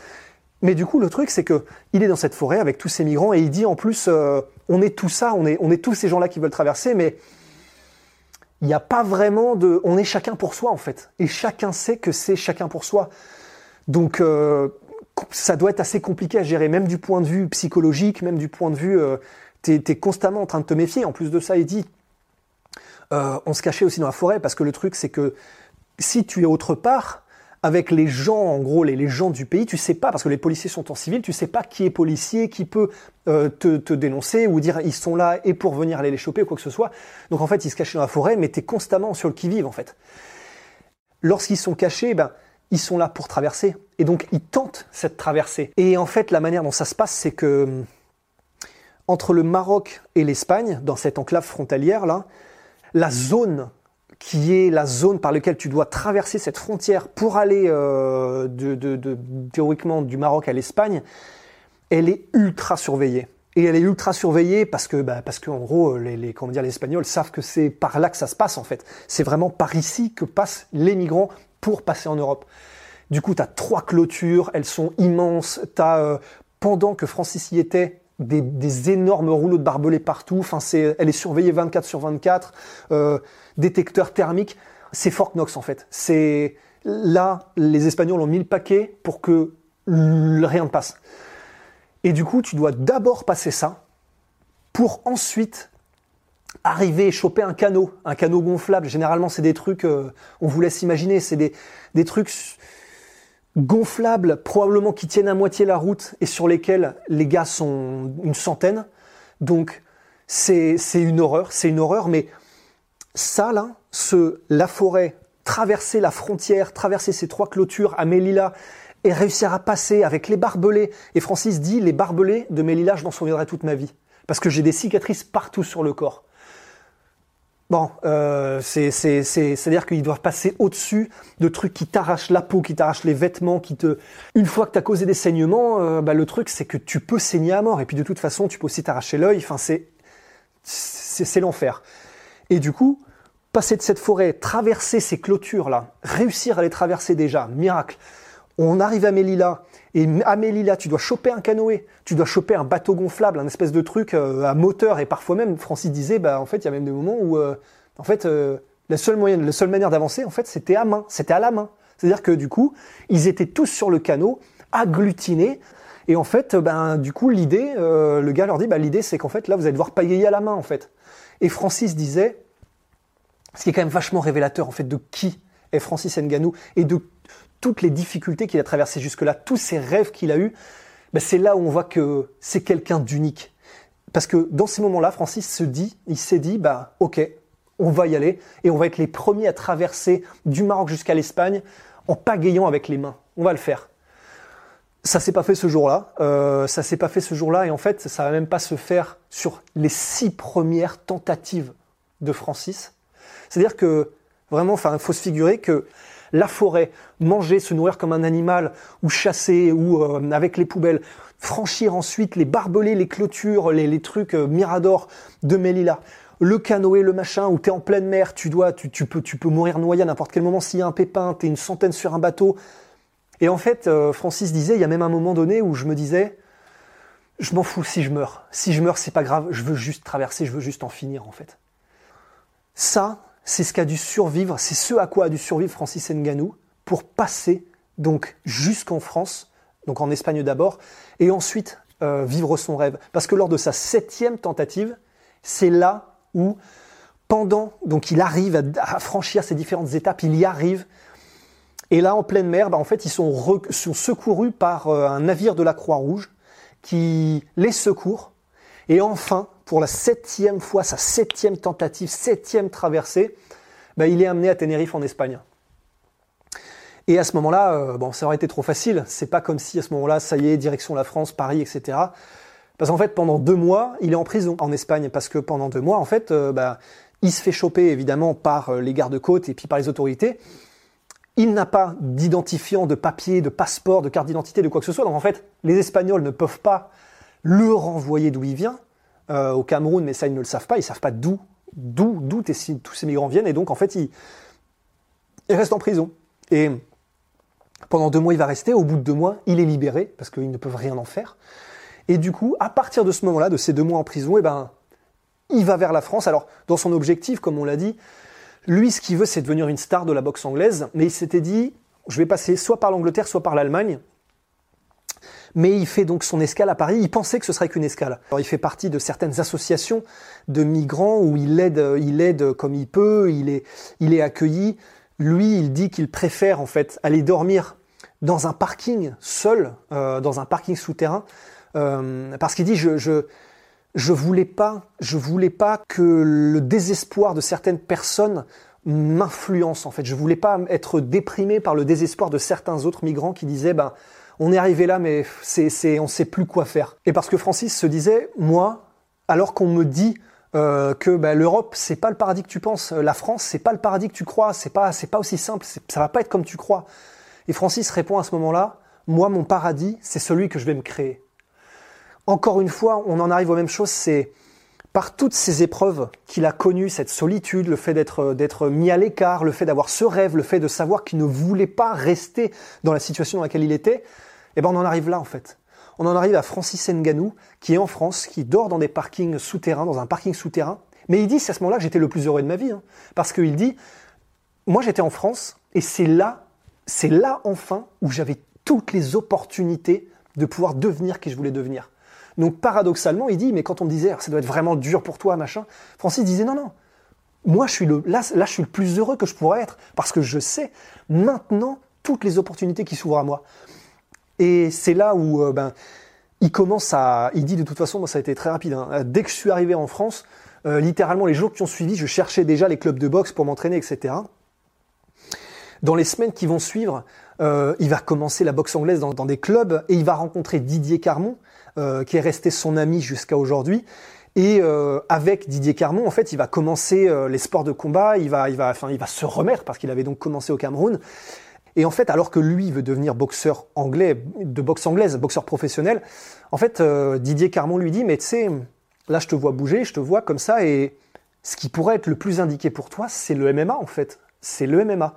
Speaker 1: Mais du coup, le truc, c'est que il est dans cette forêt avec tous ces migrants et il dit en plus, euh, on est tout ça, on est, on est tous ces gens-là qui veulent traverser, mais il n'y a pas vraiment de, on est chacun pour soi en fait, et chacun sait que c'est chacun pour soi. Donc euh, ça doit être assez compliqué à gérer, même du point de vue psychologique, même du point de vue tu es, constamment en train de te méfier. En plus de ça, il dit, euh, on se cachait aussi dans la forêt parce que le truc, c'est que si tu es autre part, avec les gens, en gros, les, gens du pays, tu sais pas, parce que les policiers sont en civil, tu sais pas qui est policier, qui peut euh, te, dénoncer ou dire ils sont là et pour venir aller les choper ou quoi que ce soit. Donc en fait, ils se cachaient dans la forêt, mais tu es constamment sur le qui-vive en fait. Lorsqu'ils sont cachés, ben, ils sont là pour traverser. Et donc ils tentent cette traversée. Et en fait, la manière dont ça se passe, c'est que entre le Maroc et l'Espagne, dans cette enclave frontalière là, la zone qui est la zone par laquelle tu dois traverser cette frontière pour aller euh, de, théoriquement du Maroc à l'Espagne, elle est ultra surveillée. Et elle est ultra surveillée parce que, bah, parce qu'en gros, les, les, comment dire, les Espagnols savent que c'est par là que ça se passe en fait. C'est vraiment par ici que passent les migrants pour passer en Europe. Du coup, tu as trois clôtures, elles sont immenses. As, euh, pendant que Francis y était, des, énormes rouleaux de barbelés partout. C'est, elle est surveillée 24 sur 24. Euh, détecteur thermique. C'est Fort Knox en fait. C'est là, les Espagnols ont mis le paquet pour que rien ne passe. Et du coup, tu dois d'abord passer ça pour ensuite arriver et choper un canot, un canot gonflable. Généralement, c'est des trucs, euh, on vous laisse imaginer, c'est des trucs gonflables, probablement qui tiennent à moitié la route et sur lesquels les gars sont une centaine. Donc c'est une horreur, c'est une horreur, mais ça, là, ce, la forêt, traverser la frontière, traverser ces trois clôtures à Melilla et réussir à passer avec les barbelés. Et Francis dit, les barbelés de Melilla, je m'en souviendrai toute ma vie. Parce que j'ai des cicatrices partout sur le corps. Bon, euh, c'est-à-dire qu'ils doivent passer au-dessus de trucs qui t'arrachent la peau, qui t'arrachent les vêtements, qui te... Une fois que tu as causé des saignements, euh, bah, le truc c'est que tu peux saigner à mort. Et puis de toute façon, tu peux aussi t'arracher l'œil. Enfin, c'est c'est l'enfer. Et du coup, passer de cette forêt, traverser ces clôtures-là, réussir à les traverser déjà, miracle. On arrive à Melilla, et à Melilla, tu dois choper un canoë, tu dois choper un bateau gonflable, un espèce de truc euh, à moteur, et parfois même, Francis disait, bah en fait, il y a même des moments où, euh, en fait, euh, la seule la seule manière d'avancer, en fait, c'était à main, c'était à la main. C'est-à-dire que du coup, ils étaient tous sur le canot, agglutinés, et en fait, ben du coup, l'idée, le gars leur dit, bah l'idée, c'est qu'en fait, là, vous allez devoir pagayer à la main, en fait. Et Francis disait, ce qui est quand même vachement révélateur, en fait, de qui est Francis Nganou et de toutes les difficultés qu'il a traversées jusque-là, tous ces rêves qu'il a eus, ben c'est là où on voit que c'est quelqu'un d'unique. Parce que dans ces moments-là, Francis se dit, il s'est dit, bah ok, on va y aller et on va être les premiers à traverser du Maroc jusqu'à l'Espagne en pagayant avec les mains. On va le faire. Ça s'est pas fait ce jour-là. Euh, ça s'est pas fait ce jour-là et en fait, ça va même pas se faire sur les six premières tentatives de Francis. C'est-à-dire que vraiment, enfin, il faut se figurer que la forêt, manger, se nourrir comme un animal, ou chasser, ou euh, avec les poubelles, franchir ensuite les barbelés, les clôtures, les, trucs euh, miradors de Melilla, le canoë, le machin, où tu es en pleine mer, tu dois, tu, peux, tu peux mourir noyé à n'importe quel moment s'il y a un pépin, tu es une centaine sur un bateau. Et en fait, euh, Francis disait, il y a même un moment donné où je me disais, je m'en fous si je meurs. Si je meurs, c'est pas grave, je veux juste traverser, je veux juste en finir en fait. Ça, c'est ce qu'a dû survivre, c'est ce à quoi a dû survivre Francis Nganou pour passer donc jusqu'en France, donc en Espagne d'abord, et ensuite euh, vivre son rêve. Parce que lors de sa septième tentative, c'est là où, pendant, donc il arrive à, franchir ces différentes étapes, il y arrive, et là en pleine mer, bah, en fait ils sont, secourus par euh, un navire de la Croix-Rouge qui les secourt, et enfin, pour la septième fois, sa septième tentative, septième traversée, bah, il est amené à Tenerife en Espagne. Et à ce moment-là, euh, bon, ça aurait été trop facile. C'est pas comme si à ce moment-là, ça y est, direction la France, Paris, etc. Parce qu'en fait, pendant deux mois, il est en prison en Espagne. Parce que pendant deux mois, en fait, euh, bah, il se fait choper évidemment par euh, les gardes-côtes et puis par les autorités. Il n'a pas d'identifiant, de papier, de passeport, de carte d'identité, de quoi que ce soit. Donc en fait, les Espagnols ne peuvent pas le renvoyer d'où il vient. Euh, au Cameroun, mais ça ils ne le savent pas, ils savent pas d'où d'où d'où tous ces migrants viennent. Et donc en fait il, il reste en prison. Et pendant deux mois il va rester, au bout de deux mois il est libéré parce qu'ils ne peuvent rien en faire. Et du coup à partir de ce moment-là, de ces deux mois en prison, eh ben il va vers la France. Alors dans son objectif, comme on l'a dit, lui ce qu'il veut c'est devenir une star de la boxe anglaise, mais il s'était dit je vais passer soit par l'Angleterre, soit par l'Allemagne mais il fait donc son escale à Paris. Il pensait que ce serait qu'une escale. Alors, il fait partie de certaines associations de migrants où il aide, il aide comme il peut, il est, il est accueilli. Lui, il dit qu'il préfère en fait aller dormir dans un parking seul, euh, dans un parking souterrain, euh, parce qu'il dit je, je je voulais pas, je voulais pas que le désespoir de certaines personnes m'influence en fait. Je voulais pas être déprimé par le désespoir de certains autres migrants qui disaient ben on est arrivé là, mais c'est, on sait plus quoi faire. Et parce que Francis se disait, moi, alors qu'on me dit euh, que bah, l'Europe, c'est pas le paradis que tu penses, la France, c'est pas le paradis que tu crois, c'est pas, c'est pas aussi simple, ça va pas être comme tu crois. Et Francis répond à ce moment-là, moi, mon paradis, c'est celui que je vais me créer. Encore une fois, on en arrive aux mêmes choses, c'est par toutes ces épreuves qu'il a connues, cette solitude, le fait d'être, d'être mis à l'écart, le fait d'avoir ce rêve, le fait de savoir qu'il ne voulait pas rester dans la situation dans laquelle il était, eh ben on en arrive là en fait. On en arrive à Francis Nganou, qui est en France, qui dort dans des parkings souterrains, dans un parking souterrain. Mais il dit, c'est à ce moment-là que j'étais le plus heureux de ma vie. Hein. parce qu'il dit, moi j'étais en France, et c'est là, c'est là enfin où j'avais toutes les opportunités de pouvoir devenir qui je voulais devenir. Donc paradoxalement, il dit, mais quand on me disait, ça doit être vraiment dur pour toi, machin, Francis disait, non, non, moi je suis le, là, là je suis le plus heureux que je pourrais être, parce que je sais maintenant toutes les opportunités qui s'ouvrent à moi. Et c'est là où euh, ben, il commence à... Il dit de toute façon, moi ça a été très rapide. Hein. Dès que je suis arrivé en France, Euh, littéralement, les jours qui ont suivi, je cherchais déjà les clubs de boxe pour m'entraîner, etc. Dans les semaines qui vont suivre, euh, il va commencer la boxe anglaise dans, des clubs et il va rencontrer Didier Carmon, qui est resté son ami jusqu'à aujourd'hui. Et avec Didier Carmon, en fait, il va commencer les sports de combat, il va, il va, enfin, il va se remettre parce qu'il avait donc commencé au Cameroun. Et en fait, alors que lui veut devenir boxeur anglais, de boxe anglaise, boxeur professionnel, en fait, euh, Didier Carmon lui dit, mais tu sais, là, je te vois bouger, je te vois comme ça, et ce qui pourrait être le plus indiqué pour toi, c'est le MMA, en fait. C'est le MMA.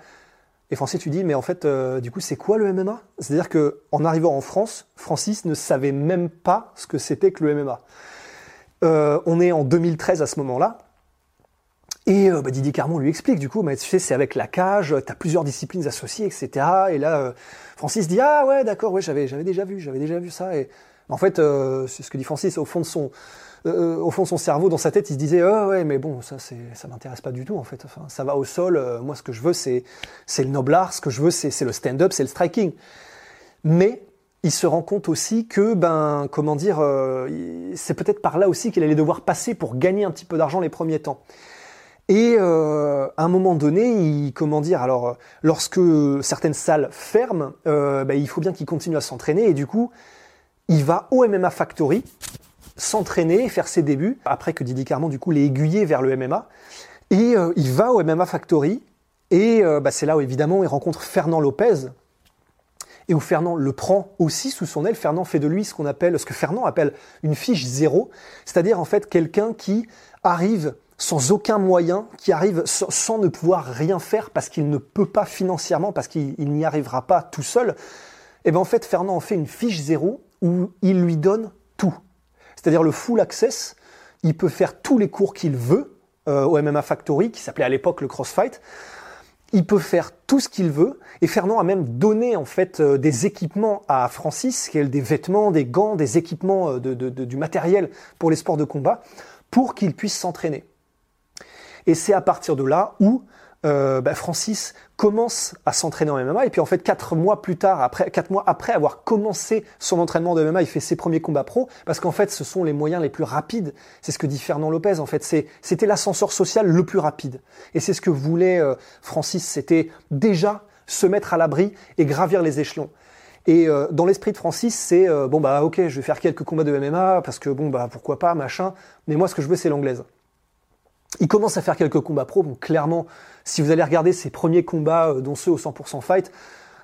Speaker 1: Et Francis, tu dis, mais en fait, euh, du coup, c'est quoi le MMA C'est-à-dire que en arrivant en France, Francis ne savait même pas ce que c'était que le MMA. Euh, on est en 2013 à ce moment-là. Et euh, bah, Didier Carmon lui explique, du coup, bah, tu sais, c'est avec la cage, tu as plusieurs disciplines associées, etc. Et là, euh, Francis dit, ah ouais, d'accord, ouais, j'avais, j'avais déjà vu, j'avais déjà vu ça. Et en fait, euh, c'est ce que dit Francis, au fond de son, euh, au fond de son cerveau, dans sa tête, il se disait, oh ouais, mais bon, ça, c'est, ça m'intéresse pas du tout, en fait. Enfin, ça va au sol. euh, moi, ce que je veux, c'est, c'est le noblard. Ce que je veux, c'est, c'est le stand-up, c'est le striking. Mais il se rend compte aussi que, ben, comment dire, euh, c'est peut-être par là aussi qu'il allait devoir passer pour gagner un petit peu d'argent les premiers temps. Et euh, à un moment donné, il, comment dire, alors euh, lorsque certaines salles ferment, euh, ben, il faut bien qu'il continue à s'entraîner et du coup, il va au MMA Factory s'entraîner, faire ses débuts, après que Didier Carmon du coup l'ait aiguillé vers le MMA. Et euh, il va au MMA Factory et euh, bah, c'est là où évidemment il rencontre Fernand Lopez, et où Fernand le prend aussi sous son aile. Fernand fait de lui ce qu'on appelle, ce que Fernand appelle une fiche zéro, c'est-à-dire en fait quelqu'un qui arrive sans aucun moyen, qui arrive sans, ne pouvoir rien faire parce qu'il ne peut pas financièrement, parce qu'il il n'y arrivera pas tout seul. Et bien en fait, Fernand en fait une fiche zéro où il lui donne tout. C'est-à-dire le full access, il peut faire tous les cours qu'il veut euh, au MMA Factory, qui s'appelait à l'époque le CrossFight. Il peut faire tout ce qu'il veut. Et Fernand a même donné en fait euh, des équipements à Francis, qui est des vêtements, des gants, des équipements, euh, de, de- de- du matériel pour les sports de combat, pour qu'il puisse s'entraîner. Et c'est à partir de là où euh, bah, Francis commence à s'entraîner en MMA. Et puis en fait, quatre mois plus tard, après quatre mois après avoir commencé son entraînement de MMA, il fait ses premiers combats pro. Parce qu'en fait, ce sont les moyens les plus rapides. C'est ce que dit Fernand Lopez. En fait, c'était l'ascenseur social le plus rapide. Et c'est ce que voulait euh, Francis. C'était déjà se mettre à l'abri et gravir les échelons. Et euh, dans l'esprit de Francis, c'est euh, bon bah ok, je vais faire quelques combats de MMA parce que bon bah pourquoi pas machin. Mais moi, ce que je veux, c'est l'anglaise. Il commence à faire quelques combats pro. Donc clairement, si vous allez regarder ses premiers combats, euh, dont ceux au 100% fight,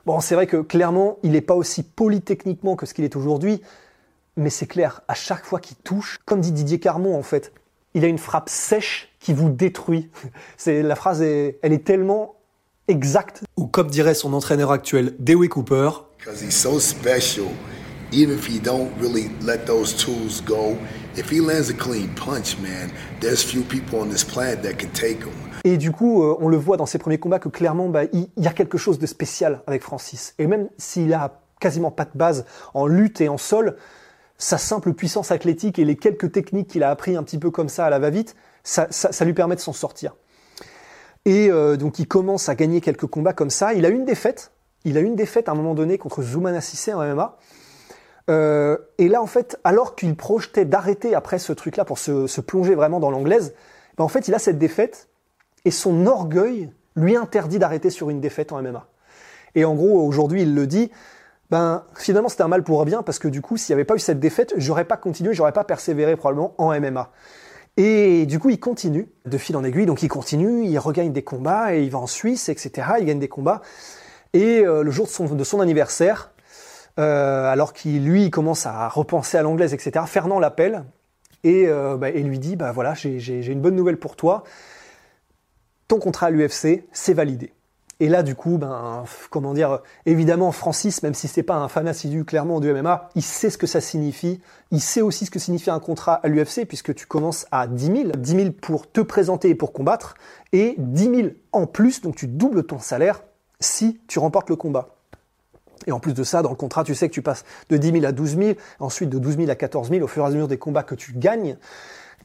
Speaker 1: bon, c'est vrai que clairement, il n'est pas aussi polytechniquement que ce qu'il est aujourd'hui. Mais c'est clair, à chaque fois qu'il touche, comme dit Didier Carmon en fait, il a une frappe sèche qui vous détruit. <laughs> C'est la phrase, est, elle est tellement exacte.
Speaker 4: Ou comme dirait son entraîneur actuel, Dewey Cooper,
Speaker 5: because he's so special. Even if he don't really let those tools go, if he lands a clean punch, man, there's few people on this planet that can take him.
Speaker 1: Et du coup, euh, on le voit dans ses premiers combats que clairement, bah, il, y a quelque chose de spécial avec Francis. Et même s'il a quasiment pas de base en lutte et en sol, sa simple puissance athlétique et les quelques techniques qu'il a appris un petit peu comme ça à la va-vite, ça, lui permet de s'en sortir. Et euh, donc il commence à gagner quelques combats comme ça. Il a une défaite. Il a une défaite à un moment donné contre Zoumana Sissé en MMA. Euh, et là, en fait, alors qu'il projetait d'arrêter après ce truc-là pour se, se plonger vraiment dans l'anglaise, ben, en fait, il a cette défaite et son orgueil lui interdit d'arrêter sur une défaite en MMA. Et en gros, aujourd'hui, il le dit, ben finalement c'était un mal pour un bien parce que du coup, s'il n'y avait pas eu cette défaite, j'aurais pas continué, j'aurais pas persévéré probablement en MMA. Et du coup, il continue de fil en aiguille, donc il continue, il regagne des combats et il va en Suisse, etc. Il gagne des combats. Et euh, le jour de son, de son anniversaire, euh, alors qu'il lui commence à repenser à l'anglaise, etc. Fernand l'appelle et, euh, bah, et lui dit bah voilà j'ai une bonne nouvelle pour toi. Ton contrat à l'UFC c'est validé. Et là du coup ben comment dire évidemment Francis même si c'est pas un fan assidu clairement du MMA il sait ce que ça signifie. Il sait aussi ce que signifie un contrat à l'UFC puisque tu commences à 10 000 10 000 pour te présenter et pour combattre et 10 000 en plus donc tu doubles ton salaire si tu remportes le combat. Et en plus de ça, dans le contrat, tu sais que tu passes de 10 000 à 12 000, ensuite de 12 000 à 14 000 au fur et à mesure des combats que tu gagnes.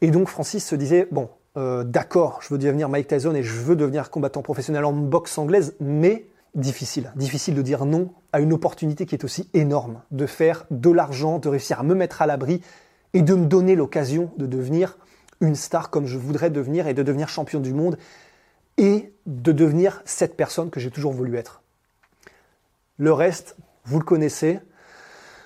Speaker 1: Et donc Francis se disait, bon, euh, d'accord, je veux devenir Mike Tyson et je veux devenir combattant professionnel en boxe anglaise, mais difficile. Difficile de dire non à une opportunité qui est aussi énorme, de faire de l'argent, de réussir à me mettre à l'abri et de me donner l'occasion de devenir une star comme je voudrais devenir et de devenir champion du monde et de devenir cette personne que j'ai toujours voulu être. Le reste, vous le connaissez.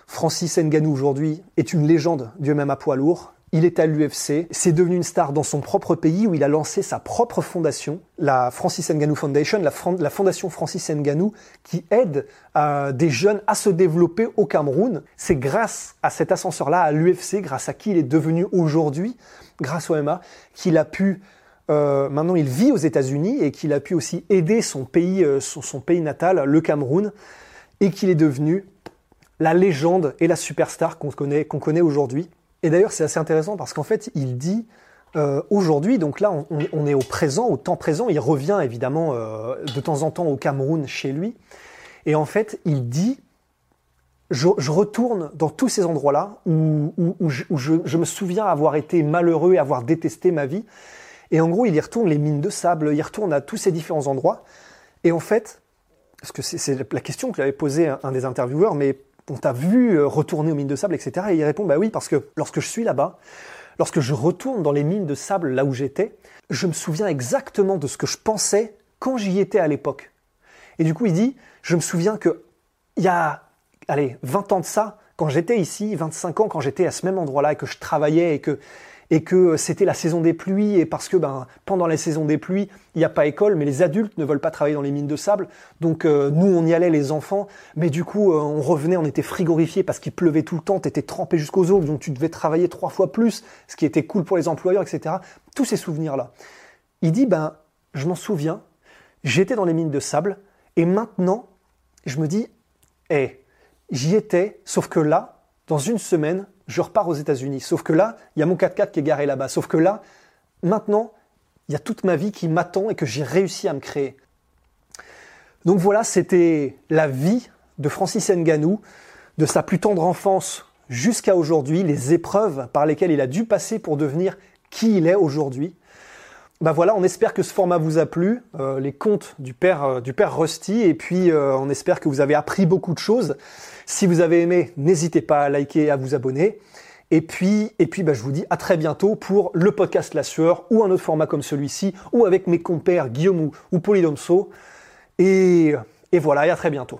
Speaker 1: Francis Ngannou aujourd'hui est une légende du MMA poids lourd. Il est à l'UFC. C'est devenu une star dans son propre pays où il a lancé sa propre fondation, la Francis Ngannou Foundation, la, fondation Francis Ngannou, qui aide euh, des jeunes à se développer au Cameroun. C'est grâce à cet ascenseur-là, à l'UFC, grâce à qui il est devenu aujourd'hui, grâce au MMA, qu'il a pu euh, maintenant il vit aux États-Unis et qu'il a pu aussi aider son pays, euh, son, pays natal, le Cameroun, et qu'il est devenu la légende et la superstar qu'on connaît, qu'on connaît aujourd'hui. Et d'ailleurs, c'est assez intéressant parce qu'en fait, il dit euh, aujourd'hui, donc là, on, est au présent, au temps présent. Il revient évidemment de temps en temps au Cameroun chez lui. Et en fait, il dit je, retourne dans tous ces endroits-là où, je, je, me souviens avoir été malheureux et avoir détesté ma vie. Et en gros, il y retourne les mines de sable, il y retourne à tous ces différents endroits. Et en fait, parce que c'est la question que avait posée un, des intervieweurs, mais on t'a vu euh, retourner aux mines de sable, etc. Et il répond, bah oui, parce que lorsque je suis là-bas, lorsque je retourne dans les mines de sable là où j'étais, je me souviens exactement de ce que je pensais quand j'y étais à l'époque. Et du coup, il dit, je me souviens que il y a, allez, 20 ans de ça, quand j'étais ici, 25 ans, quand j'étais à ce même endroit-là et que je travaillais et que et que c'était la saison des pluies et parce que ben, pendant la saison des pluies, il n'y a pas école, mais les adultes ne veulent pas travailler dans les mines de sable. Donc euh, nous, on y allait les enfants, mais du coup, euh, on revenait, on était frigorifiés parce qu'il pleuvait tout le temps, tu étais trempé jusqu'aux os, donc tu devais travailler trois fois plus, ce qui était cool pour les employeurs, etc. Tous ces souvenirs-là. Il dit, ben, je m'en souviens, j'étais dans les mines de sable, et maintenant, je me dis, hé, j'y étais, sauf que là, dans une semaine, je repars aux États-Unis. Sauf que là, il y a mon 4x4 qui est garé là-bas. Sauf que là, maintenant, il y a toute ma vie qui m'attend et que j'ai réussi à me créer. Donc voilà, c'était la vie de Francis Nganou, de sa plus tendre enfance jusqu'à aujourd'hui, les épreuves par lesquelles il a dû passer pour devenir qui il est aujourd'hui. Ben voilà, on espère que ce format vous a plu, euh, les contes du père, euh, du père Rusty, et puis euh, on espère que vous avez appris beaucoup de choses. Si vous avez aimé, n'hésitez pas à liker et à vous abonner. Et puis, et puis ben, je vous dis à très bientôt pour le podcast La Sueur ou un autre format comme celui-ci, ou avec mes compères Guillaume ou, ou Polydomso. Et, et voilà, et à très bientôt.